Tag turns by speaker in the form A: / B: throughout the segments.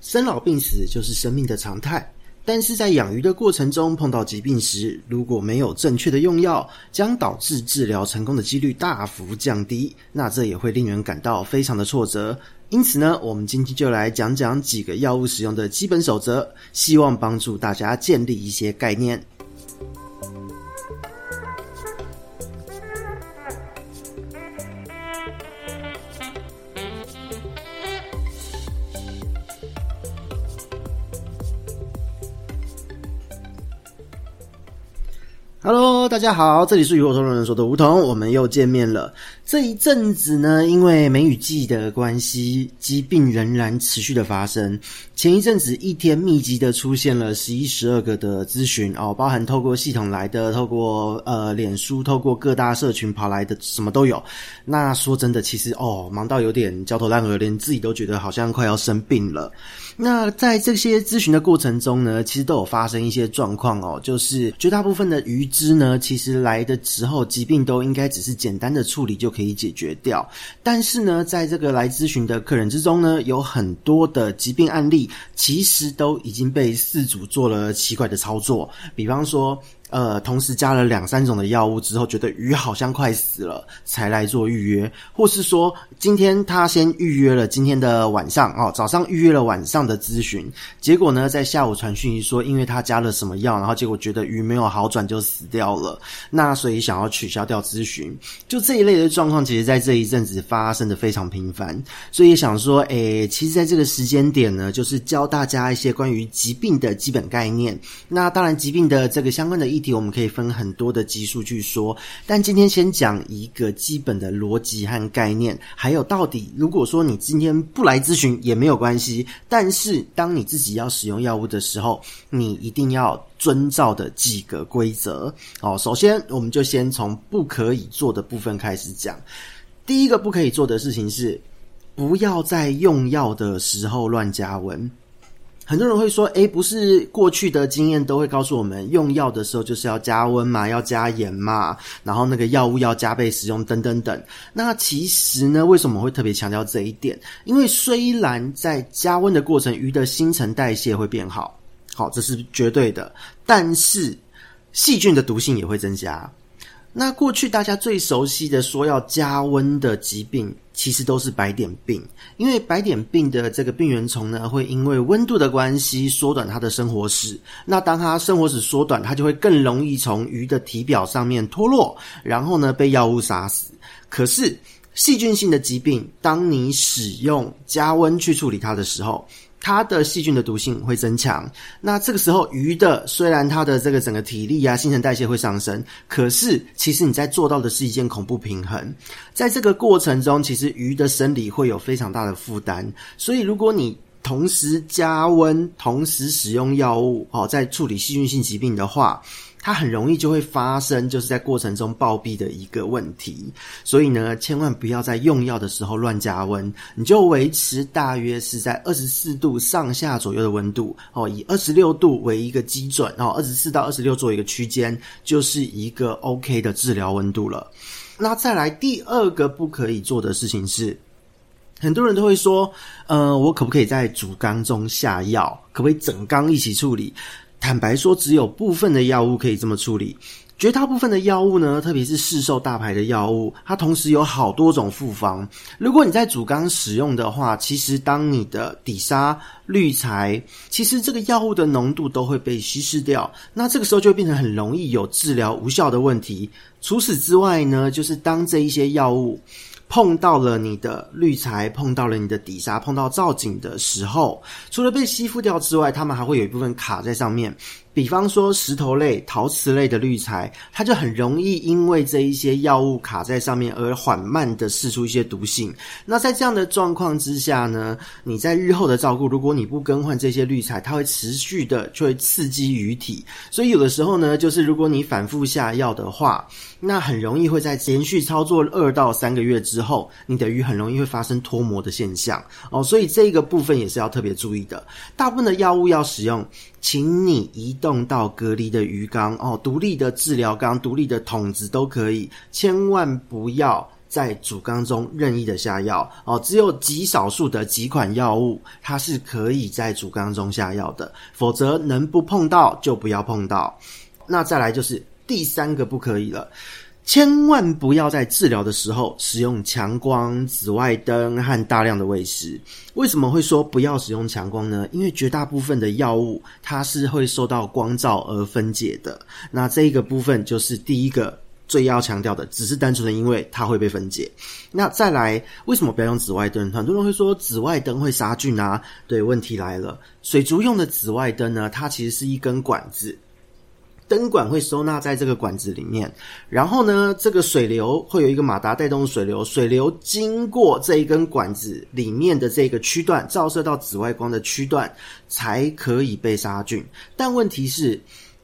A: 生老病死就是生命的常态。但是在养鱼的过程中碰到疾病时，如果没有正确的用药，将导致治疗成功的几率大幅降低，那这也会令人感到非常的挫折。因此呢，我们今天就来讲讲几个药物使用的基本守则，希望帮助大家建立一些概念。Hello，大家好，这里是与我同人说的梧桐，我们又见面了。这一阵子呢，因为梅雨季的关系，疾病仍然持续的发生。前一阵子一天密集的出现了十一、十二个的咨询哦，包含透过系统来的，透过呃脸书，透过各大社群跑来的，什么都有。那说真的，其实哦，忙到有点焦头烂额，连自己都觉得好像快要生病了。那在这些咨询的过程中呢，其实都有发生一些状况哦，就是绝大部分的鱼只呢，其实来的时候疾病都应该只是简单的处理就可以。解决掉，但是呢，在这个来咨询的客人之中呢，有很多的疾病案例，其实都已经被饲主做了奇怪的操作，比方说。呃，同时加了两三种的药物之后，觉得鱼好像快死了，才来做预约，或是说今天他先预约了今天的晚上哦，早上预约了晚上的咨询，结果呢，在下午传讯息说，因为他加了什么药，然后结果觉得鱼没有好转就死掉了，那所以想要取消掉咨询，就这一类的状况，其实在这一阵子发生的非常频繁，所以想说，诶，其实在这个时间点呢，就是教大家一些关于疾病的基本概念，那当然疾病的这个相关的议我们可以分很多的集数去说，但今天先讲一个基本的逻辑和概念，还有到底如果说你今天不来咨询也没有关系，但是当你自己要使用药物的时候，你一定要遵照的几个规则。哦，首先我们就先从不可以做的部分开始讲。第一个不可以做的事情是，不要在用药的时候乱加温。很多人会说：“诶，不是过去的经验都会告诉我们，用药的时候就是要加温嘛，要加盐嘛，然后那个药物要加倍使用，等等等。那其实呢，为什么会特别强调这一点？因为虽然在加温的过程，鱼的新陈代谢会变好，好，这是绝对的，但是细菌的毒性也会增加。”那过去大家最熟悉的说要加温的疾病，其实都是白点病，因为白点病的这个病原虫呢，会因为温度的关系缩短它的生活史。那当它生活史缩短，它就会更容易从鱼的体表上面脱落，然后呢被药物杀死。可是细菌性的疾病，当你使用加温去处理它的时候，它的细菌的毒性会增强，那这个时候鱼的虽然它的这个整个体力啊、新陈代谢会上升，可是其实你在做到的是一件恐怖平衡，在这个过程中，其实鱼的生理会有非常大的负担，所以如果你同时加温、同时使用药物，哦，在处理细菌性疾病的话。它很容易就会发生，就是在过程中暴毙的一个问题。所以呢，千万不要在用药的时候乱加温，你就维持大约是在二十四度上下左右的温度哦，以二十六度为一个基准哦，二十四到二十六做一个区间，就是一个 OK 的治疗温度了。那再来第二个不可以做的事情是，很多人都会说，呃，我可不可以在主缸中下药？可不可以整缸一起处理？坦白说，只有部分的药物可以这么处理。绝大部分的药物呢，特别是市售大牌的药物，它同时有好多种复方。如果你在主缸使用的话，其实当你的底沙、滤材，其实这个药物的浓度都会被稀释掉。那这个时候就会变成很容易有治疗无效的问题。除此之外呢，就是当这一些药物，碰到了你的滤材，碰到了你的底沙，碰到造景的时候，除了被吸附掉之外，它们还会有一部分卡在上面。比方说石头类、陶瓷类的滤材，它就很容易因为这一些药物卡在上面而缓慢的释出一些毒性。那在这样的状况之下呢，你在日后的照顾，如果你不更换这些滤材，它会持续的就会刺激鱼体。所以有的时候呢，就是如果你反复下药的话，那很容易会在连续操作二到三个月之后，你的鱼很容易会发生脱膜的现象哦。所以这个部分也是要特别注意的。大部分的药物要使用。请你移动到隔离的鱼缸哦，独立的治疗缸、独立的桶子都可以，千万不要在主缸中任意的下药哦，只有极少数的几款药物，它是可以在主缸中下药的，否则能不碰到就不要碰到。那再来就是第三个不可以了。千万不要在治疗的时候使用强光、紫外灯和大量的喂食。为什么会说不要使用强光呢？因为绝大部分的药物它是会受到光照而分解的。那这一个部分就是第一个最要强调的，只是单纯的因为它会被分解。那再来，为什么不要用紫外灯？很多人会说紫外灯会杀菌啊。对，问题来了，水族用的紫外灯呢，它其实是一根管子。灯管会收纳在这个管子里面，然后呢，这个水流会有一个马达带动水流，水流经过这一根管子里面的这个区段，照射到紫外光的区段，才可以被杀菌。但问题是，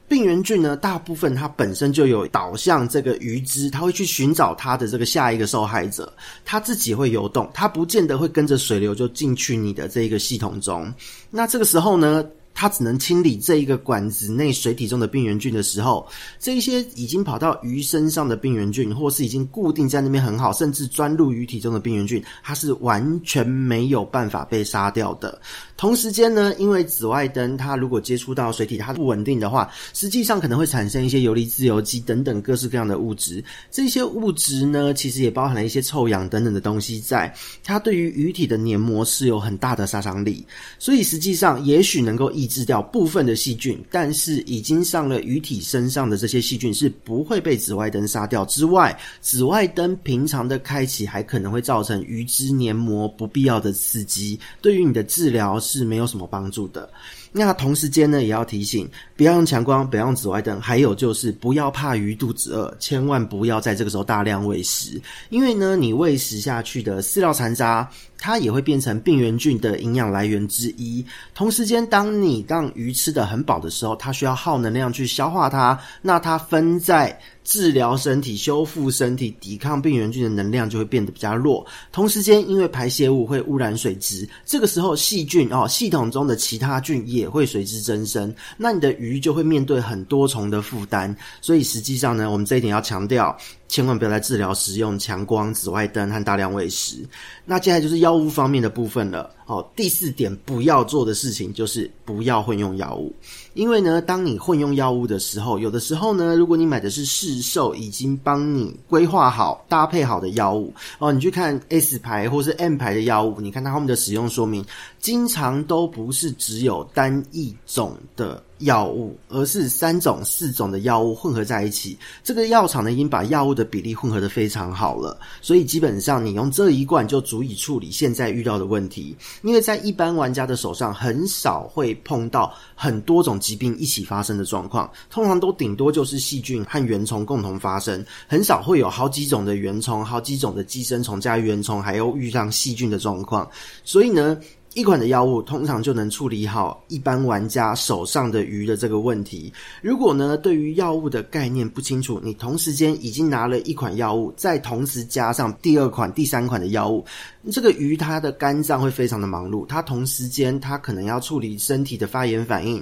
A: 病原菌呢，大部分它本身就有导向这个鱼只，它会去寻找它的这个下一个受害者，它自己会游动，它不见得会跟着水流就进去你的这个系统中。那这个时候呢，它只能清理这一个管子内水体中的病原菌的时候，这一些已经跑到鱼身上的病原菌，或是已经固定在那边很好，甚至钻入鱼体中的病原菌，它是完全没有办法被杀掉的。同时间呢，因为紫外灯它如果接触到水体，它不稳定的话，实际上可能会产生一些游离自由基等等各式各样的物质。这些物质呢，其实也包含了一些臭氧等等的东西在，它对于鱼体的黏膜是有很大的杀伤力。所以实际上，也许能够抑制掉部分的细菌，但是已经上了鱼体身上的这些细菌是不会被紫外灯杀掉。之外，紫外灯平常的开启还可能会造成鱼脂黏膜不必要的刺激，对于你的治疗是没有什么帮助的。那同时间呢，也要提醒，不要用强光，不要用紫外灯，还有就是不要怕鱼肚子饿，千万不要在这个时候大量喂食，因为呢，你喂食下去的饲料残渣，它也会变成病原菌的营养来源之一。同时间，当你让鱼吃得很饱的时候，它需要耗能量去消化它，那它分在治疗身体、修复身体、抵抗病原菌的能量就会变得比较弱。同时间，因为排泄物会污染水质，这个时候细菌哦，系统中的其他菌也会随之增生，那你的鱼就会面对很多重的负担。所以实际上呢，我们这一点要强调。千万不要在治疗时用强光、紫外灯和大量喂食。那接下来就是药物方面的部分了。哦，第四点不要做的事情就是不要混用药物。因为呢，当你混用药物的时候，有的时候呢，如果你买的是市售已经帮你规划好、搭配好的药物，哦，你去看 S 牌或是 M 牌的药物，你看它后面的使用说明，经常都不是只有单一种的。药物，而是三种、四种的药物混合在一起。这个药厂呢，已经把药物的比例混合的非常好了，所以基本上你用这一罐就足以处理现在遇到的问题。因为在一般玩家的手上，很少会碰到很多种疾病一起发生的状况，通常都顶多就是细菌和原虫共同发生，很少会有好几种的原虫、好几种的寄生虫加原虫，还有遇上细菌的状况。所以呢，一款的药物通常就能处理好一般玩家手上的鱼的这个问题。如果呢，对于药物的概念不清楚，你同时间已经拿了一款药物，再同时加上第二款、第三款的药物，这个鱼它的肝脏会非常的忙碌，它同时间它可能要处理身体的发炎反应，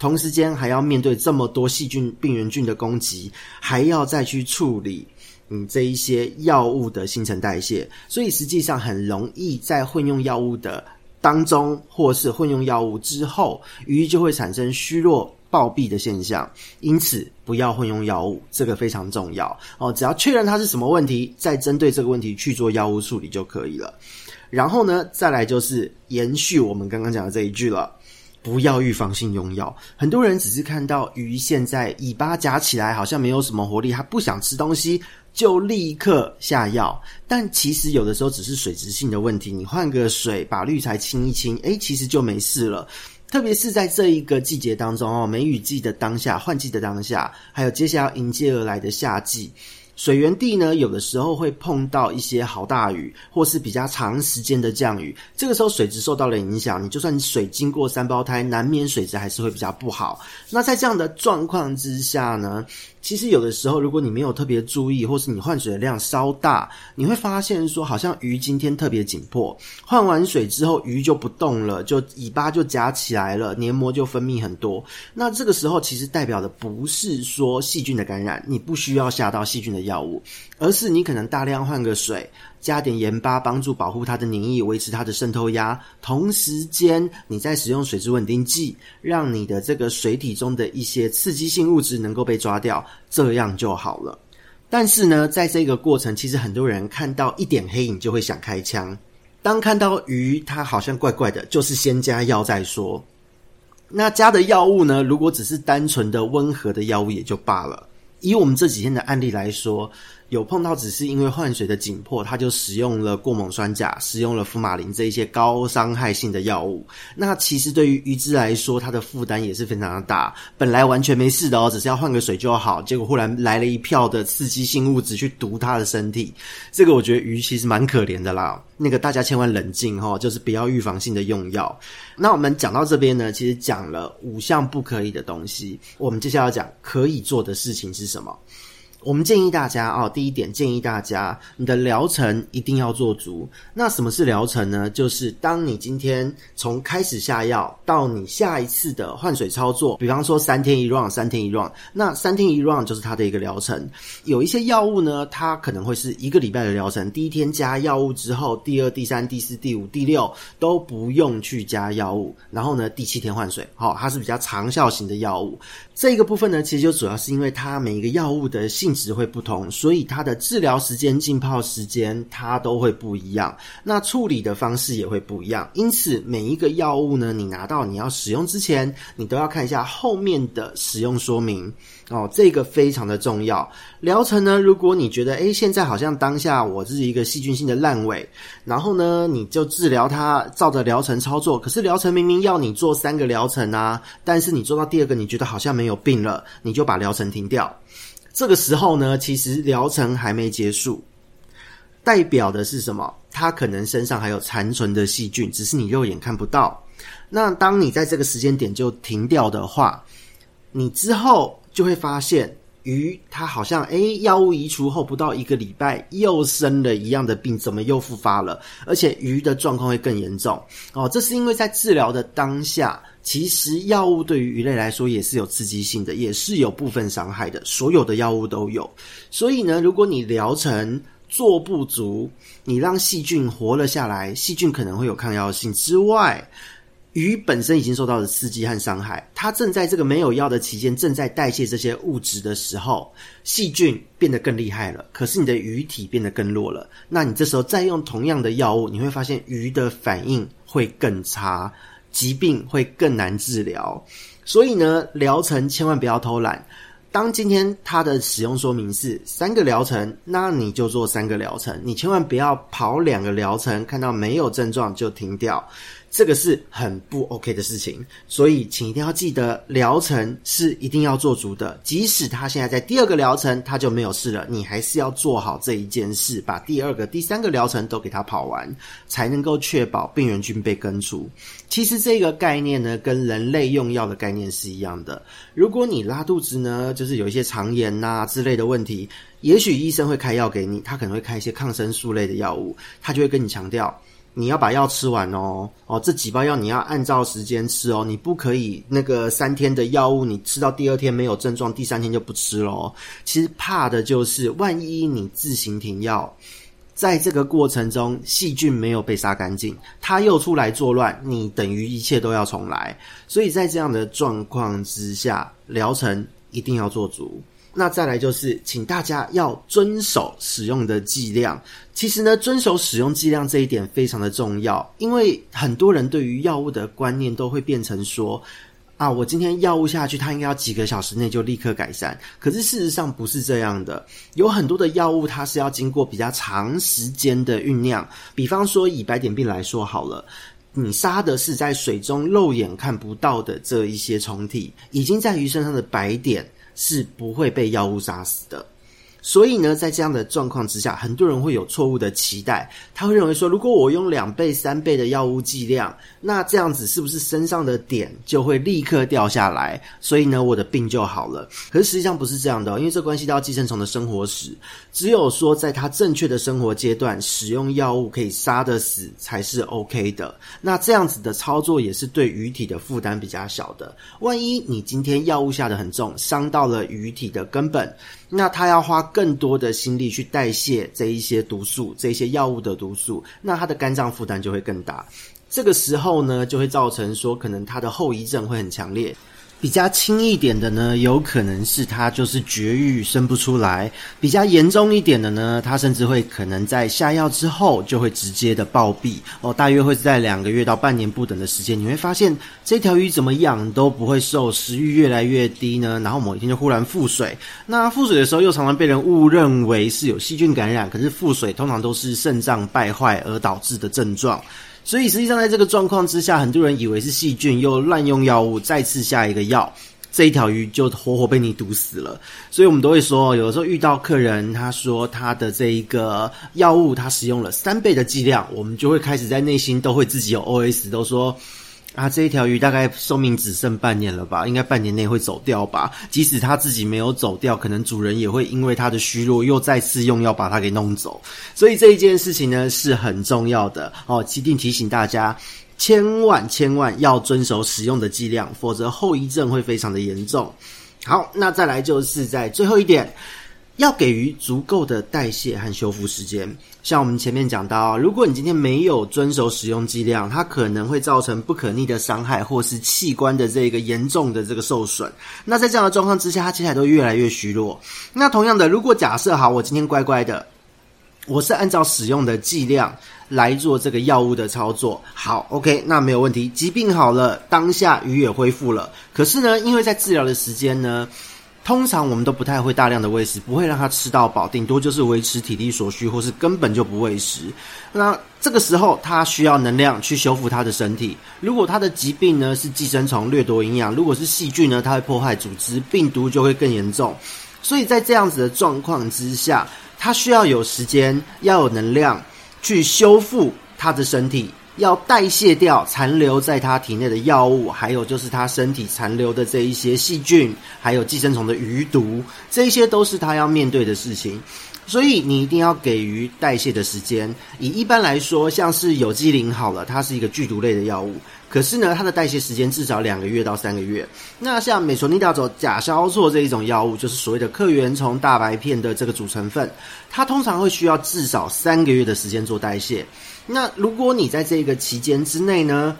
A: 同时间还要面对这么多细菌、病原菌的攻击，还要再去处理你这一些药物的新陈代谢，所以实际上很容易在混用药物的。当中或是混用药物之后，鱼就会产生虚弱、暴毙的现象。因此，不要混用药物，这个非常重要哦。只要确认它是什么问题，再针对这个问题去做药物处理就可以了。然后呢，再来就是延续我们刚刚讲的这一句了：不要预防性用药。很多人只是看到鱼现在尾巴夹起来，好像没有什么活力，它不想吃东西。就立刻下药，但其实有的时候只是水质性的问题，你换个水，把滤材清一清，诶，其实就没事了。特别是在这一个季节当中哦，梅雨季的当下，换季的当下，还有接下来要迎接而来的夏季。水源地呢，有的时候会碰到一些好大雨，或是比较长时间的降雨。这个时候水质受到了影响，你就算水经过三胞胎，难免水质还是会比较不好。那在这样的状况之下呢，其实有的时候，如果你没有特别注意，或是你换水的量稍大，你会发现说，好像鱼今天特别紧迫。换完水之后，鱼就不动了，就尾巴就夹起来了，黏膜就分泌很多。那这个时候其实代表的不是说细菌的感染，你不需要下到细菌的药物，而是你可能大量换个水，加点盐巴帮助保护它的粘液，维持它的渗透压。同时间，你在使用水质稳定剂，让你的这个水体中的一些刺激性物质能够被抓掉，这样就好了。但是呢，在这个过程，其实很多人看到一点黑影就会想开枪。当看到鱼它好像怪怪的，就是先加药再说。那加的药物呢，如果只是单纯的温和的药物也就罢了。以我们这几天的案例来说，有碰到只是因为换水的紧迫，他就使用了过锰酸钾，使用了福马林这一些高伤害性的药物。那其实对于鱼只来说，它的负担也是非常的大。本来完全没事的哦，只是要换个水就好，结果忽然来了一票的刺激性物质去毒它的身体。这个我觉得鱼其实蛮可怜的啦。那个大家千万冷静哦，就是不要预防性的用药。那我们讲到这边呢，其实讲了五项不可以的东西，我们接下来要讲可以做的事情是什么？我们建议大家哦，第一点建议大家，你的疗程一定要做足。那什么是疗程呢？就是当你今天从开始下药到你下一次的换水操作，比方说三天一 round，三天一 round，那三天一 round 就是它的一个疗程。有一些药物呢，它可能会是一个礼拜的疗程。第一天加药物之后，第二、第三、第四、第五、第六都不用去加药物，然后呢，第七天换水。好、哦，它是比较长效型的药物。这一个部分呢，其实就主要是因为它每一个药物的性质会不同，所以它的治疗时间、浸泡时间它都会不一样，那处理的方式也会不一样。因此，每一个药物呢，你拿到你要使用之前，你都要看一下后面的使用说明。哦，这个非常的重要。疗程呢，如果你觉得，诶，现在好像当下我是一个细菌性的烂尾，然后呢，你就治疗它，照着疗程操作。可是疗程明明要你做三个疗程啊，但是你做到第二个，你觉得好像没有病了，你就把疗程停掉。这个时候呢，其实疗程还没结束，代表的是什么？它可能身上还有残存的细菌，只是你肉眼看不到。那当你在这个时间点就停掉的话，你之后。就会发现鱼它好像诶，药物移除后不到一个礼拜又生了一样的病，怎么又复发了？而且鱼的状况会更严重哦。这是因为在治疗的当下，其实药物对于鱼类来说也是有刺激性的，也是有部分伤害的。所有的药物都有，所以呢，如果你疗程做不足，你让细菌活了下来，细菌可能会有抗药性之外。鱼本身已经受到了刺激和伤害，它正在这个没有药的期间，正在代谢这些物质的时候，细菌变得更厉害了。可是你的鱼体变得更弱了，那你这时候再用同样的药物，你会发现鱼的反应会更差，疾病会更难治疗。所以呢，疗程千万不要偷懒。当今天它的使用说明是三个疗程，那你就做三个疗程，你千万不要跑两个疗程，看到没有症状就停掉。这个是很不 OK 的事情，所以请一定要记得，疗程是一定要做足的。即使他现在在第二个疗程，他就没有事了，你还是要做好这一件事，把第二个、第三个疗程都给他跑完，才能够确保病原菌被根除。其实这个概念呢，跟人类用药的概念是一样的。如果你拉肚子呢，就是有一些肠炎呐、之类的问题，也许医生会开药给你，他可能会开一些抗生素类的药物，他就会跟你强调。你要把药吃完哦，哦，这几包药你要按照时间吃哦，你不可以那个三天的药物，你吃到第二天没有症状，第三天就不吃咯。其实怕的就是万一你自行停药，在这个过程中细菌没有被杀干净，它又出来作乱，你等于一切都要重来。所以在这样的状况之下，疗程一定要做足。那再来就是，请大家要遵守使用的剂量。其实呢，遵守使用剂量这一点非常的重要，因为很多人对于药物的观念都会变成说，啊，我今天药物下去，它应该要几个小时内就立刻改善。可是事实上不是这样的，有很多的药物它是要经过比较长时间的酝酿。比方说以白点病来说好了，你杀的是在水中肉眼看不到的这一些虫体，已经在鱼身上的白点。是不会被药物杀死的。所以呢，在这样的状况之下，很多人会有错误的期待。他会认为说，如果我用两倍、三倍的药物剂量，那这样子是不是身上的点就会立刻掉下来？所以呢，我的病就好了。可是实际上不是这样的，因为这关系到寄生虫的生活史。只有说，在它正确的生活阶段，使用药物可以杀得死才是 OK 的。那这样子的操作也是对鱼体的负担比较小的。万一你今天药物下得很重，伤到了鱼体的根本，那他要花更多的心力去代谢这一些毒素，这一些药物的毒素，那他的肝脏负担就会更大。这个时候呢，就会造成说，可能他的后遗症会很强烈。比较轻一点的呢，有可能是他就是绝育生不出来；比较严重一点的呢，他甚至会可能在下药之后就会直接的暴毙哦，大约会在两个月到半年不等的时间，你会发现这条鱼怎么养都不会瘦，食欲越来越低呢，然后某一天就忽然腹水。那腹水的时候又常常被人误认为是有细菌感染，可是腹水通常都是肾脏败坏而导致的症状。所以实际上，在这个状况之下，很多人以为是细菌，又滥用药物，再次下一个药，这一条鱼就活活被你毒死了。所以我们都会说，有的时候遇到客人，他说他的这一个药物，他使用了三倍的剂量，我们就会开始在内心都会自己有 OS，都说。啊，这一条鱼大概寿命只剩半年了吧？应该半年内会走掉吧？即使它自己没有走掉，可能主人也会因为它的虚弱，又再次用药把它给弄走。所以这一件事情呢，是很重要的哦，一定提醒大家，千万千万要遵守使用的剂量，否则后遗症会非常的严重。好，那再来就是在最后一点。要给予足够的代谢和修复时间。像我们前面讲到，如果你今天没有遵守使用剂量，它可能会造成不可逆的伤害，或是器官的这个严重的这个受损。那在这样的状况之下，它接下来都越来越虚弱。那同样的，如果假设好，我今天乖乖的，我是按照使用的剂量来做这个药物的操作，好，OK，那没有问题。疾病好了，当下鱼也恢复了。可是呢，因为在治疗的时间呢，通常我们都不太会大量的喂食，不会让它吃到饱，顶多就是维持体力所需，或是根本就不喂食。那这个时候，它需要能量去修复它的身体。如果它的疾病呢是寄生虫掠夺营养，如果是细菌呢，它会破坏组织，病毒就会更严重。所以在这样子的状况之下，它需要有时间，要有能量去修复它的身体。要代谢掉残留在他体内的药物，还有就是他身体残留的这一些细菌，还有寄生虫的余毒，这些都是他要面对的事情。所以你一定要给予代谢的时间。以一般来说，像是有机磷好了，它是一个剧毒类的药物，可是呢，它的代谢时间至少两个月到三个月。那像美索尼达唑、甲硝唑这一种药物，就是所谓的克原虫大白片的这个主成分，它通常会需要至少三个月的时间做代谢。那如果你在这个期间之内呢，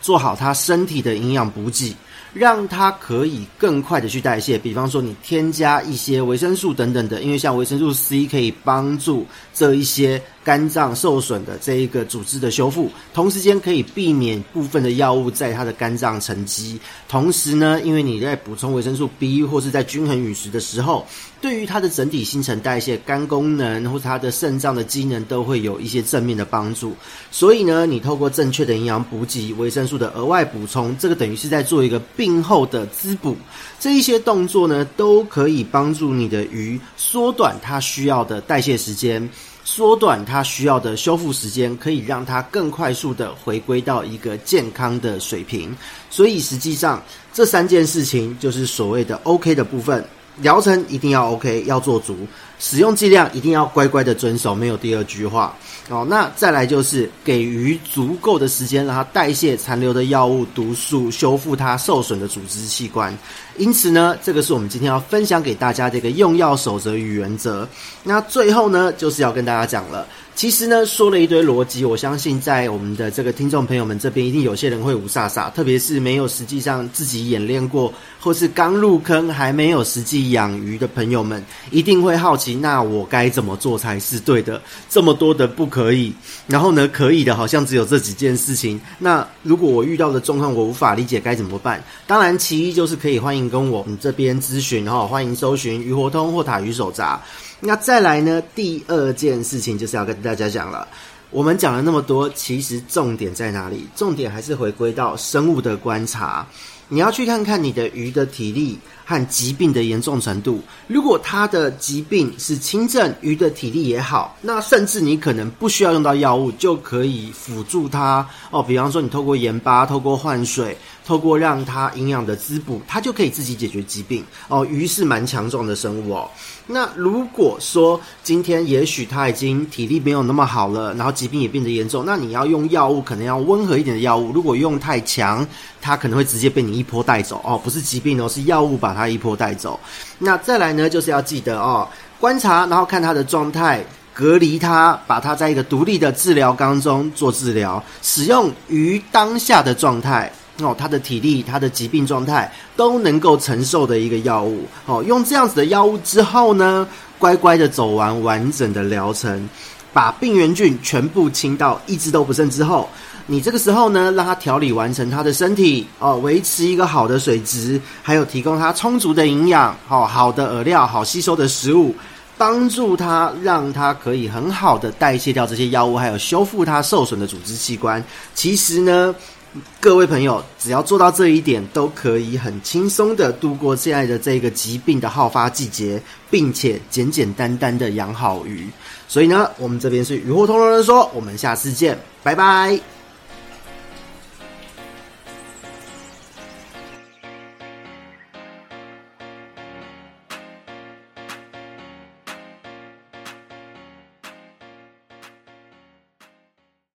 A: 做好他身体的营养补给，让他可以更快的去代谢。比方说，你添加一些维生素等等的，因为像维生素 C 可以帮助这一些。肝脏受损的这一个组织的修复，同时间可以避免部分的药物在它的肝脏沉积。同时呢，因为你在补充维生素 B 或是在均衡饮食的时候，对于它的整体新陈代谢、肝功能或是它的肾脏的机能都会有一些正面的帮助。所以呢，你透过正确的营养补给、维生素的额外补充，这个等于是在做一个病后的滋补。这一些动作呢，都可以帮助你的鱼缩短它需要的代谢时间。缩短它需要的修复时间，可以让它更快速的回归到一个健康的水平。所以实际上这三件事情就是所谓的 OK 的部分，疗程一定要 OK，要做足。使用剂量一定要乖乖的遵守，没有第二句话哦。那再来就是给予足够的时间，让它代谢残留的药物毒素，修复它受损的组织器官。因此呢，这个是我们今天要分享给大家的一个用药守则与原则。那最后呢，就是要跟大家讲了。其实呢，说了一堆逻辑，我相信在我们的这个听众朋友们这边，一定有些人会无煞煞，特别是没有实际上自己演练过，或是刚入坑还没有实际养鱼的朋友们，一定会好奇，那我该怎么做才是对的？这么多的不可以，然后呢，可以的好像只有这几件事情。那如果我遇到的状况我无法理解，该怎么办？当然，其一就是可以欢迎跟我们这边咨询，然后欢迎搜寻鱼活通或塔鱼手札。那再来呢？第二件事情就是要跟大家讲了。我们讲了那么多，其实重点在哪里？重点还是回归到生物的观察。你要去看看你的鱼的体力和疾病的严重程度。如果它的疾病是轻症，鱼的体力也好，那甚至你可能不需要用到药物就可以辅助它哦。比方说，你透过盐巴，透过换水。透过让它营养的滋补，它就可以自己解决疾病哦。鱼是蛮强壮的生物哦。那如果说今天也许它已经体力没有那么好了，然后疾病也变得严重，那你要用药物，可能要温和一点的药物。如果用太强，它可能会直接被你一波带走哦。不是疾病哦，是药物把它他一波带走。那再来呢，就是要记得哦。观察，然后看他的状态，隔离他，把他在一个独立的治疗缸中做治疗，使用于当下的状态哦，他的体力、他的疾病状态都能够承受的一个药物哦。用这样子的药物之后呢，乖乖的走完完整的疗程，把病原菌全部清到一只都不剩之后。你这个时候呢，让他调理完成他的身体哦，维持一个好的水质，还有提供他充足的营养，好好的饵料，好吸收的食物，帮助他，让他可以很好的代谢掉这些药物，还有修复他受损的组织器官。其实呢，各位朋友只要做到这一点，都可以很轻松的度过现在的这个疾病的好发季节，并且简简单单的养好鱼。所以呢，我们这边是鱼货通通人说，我们下次见，拜拜。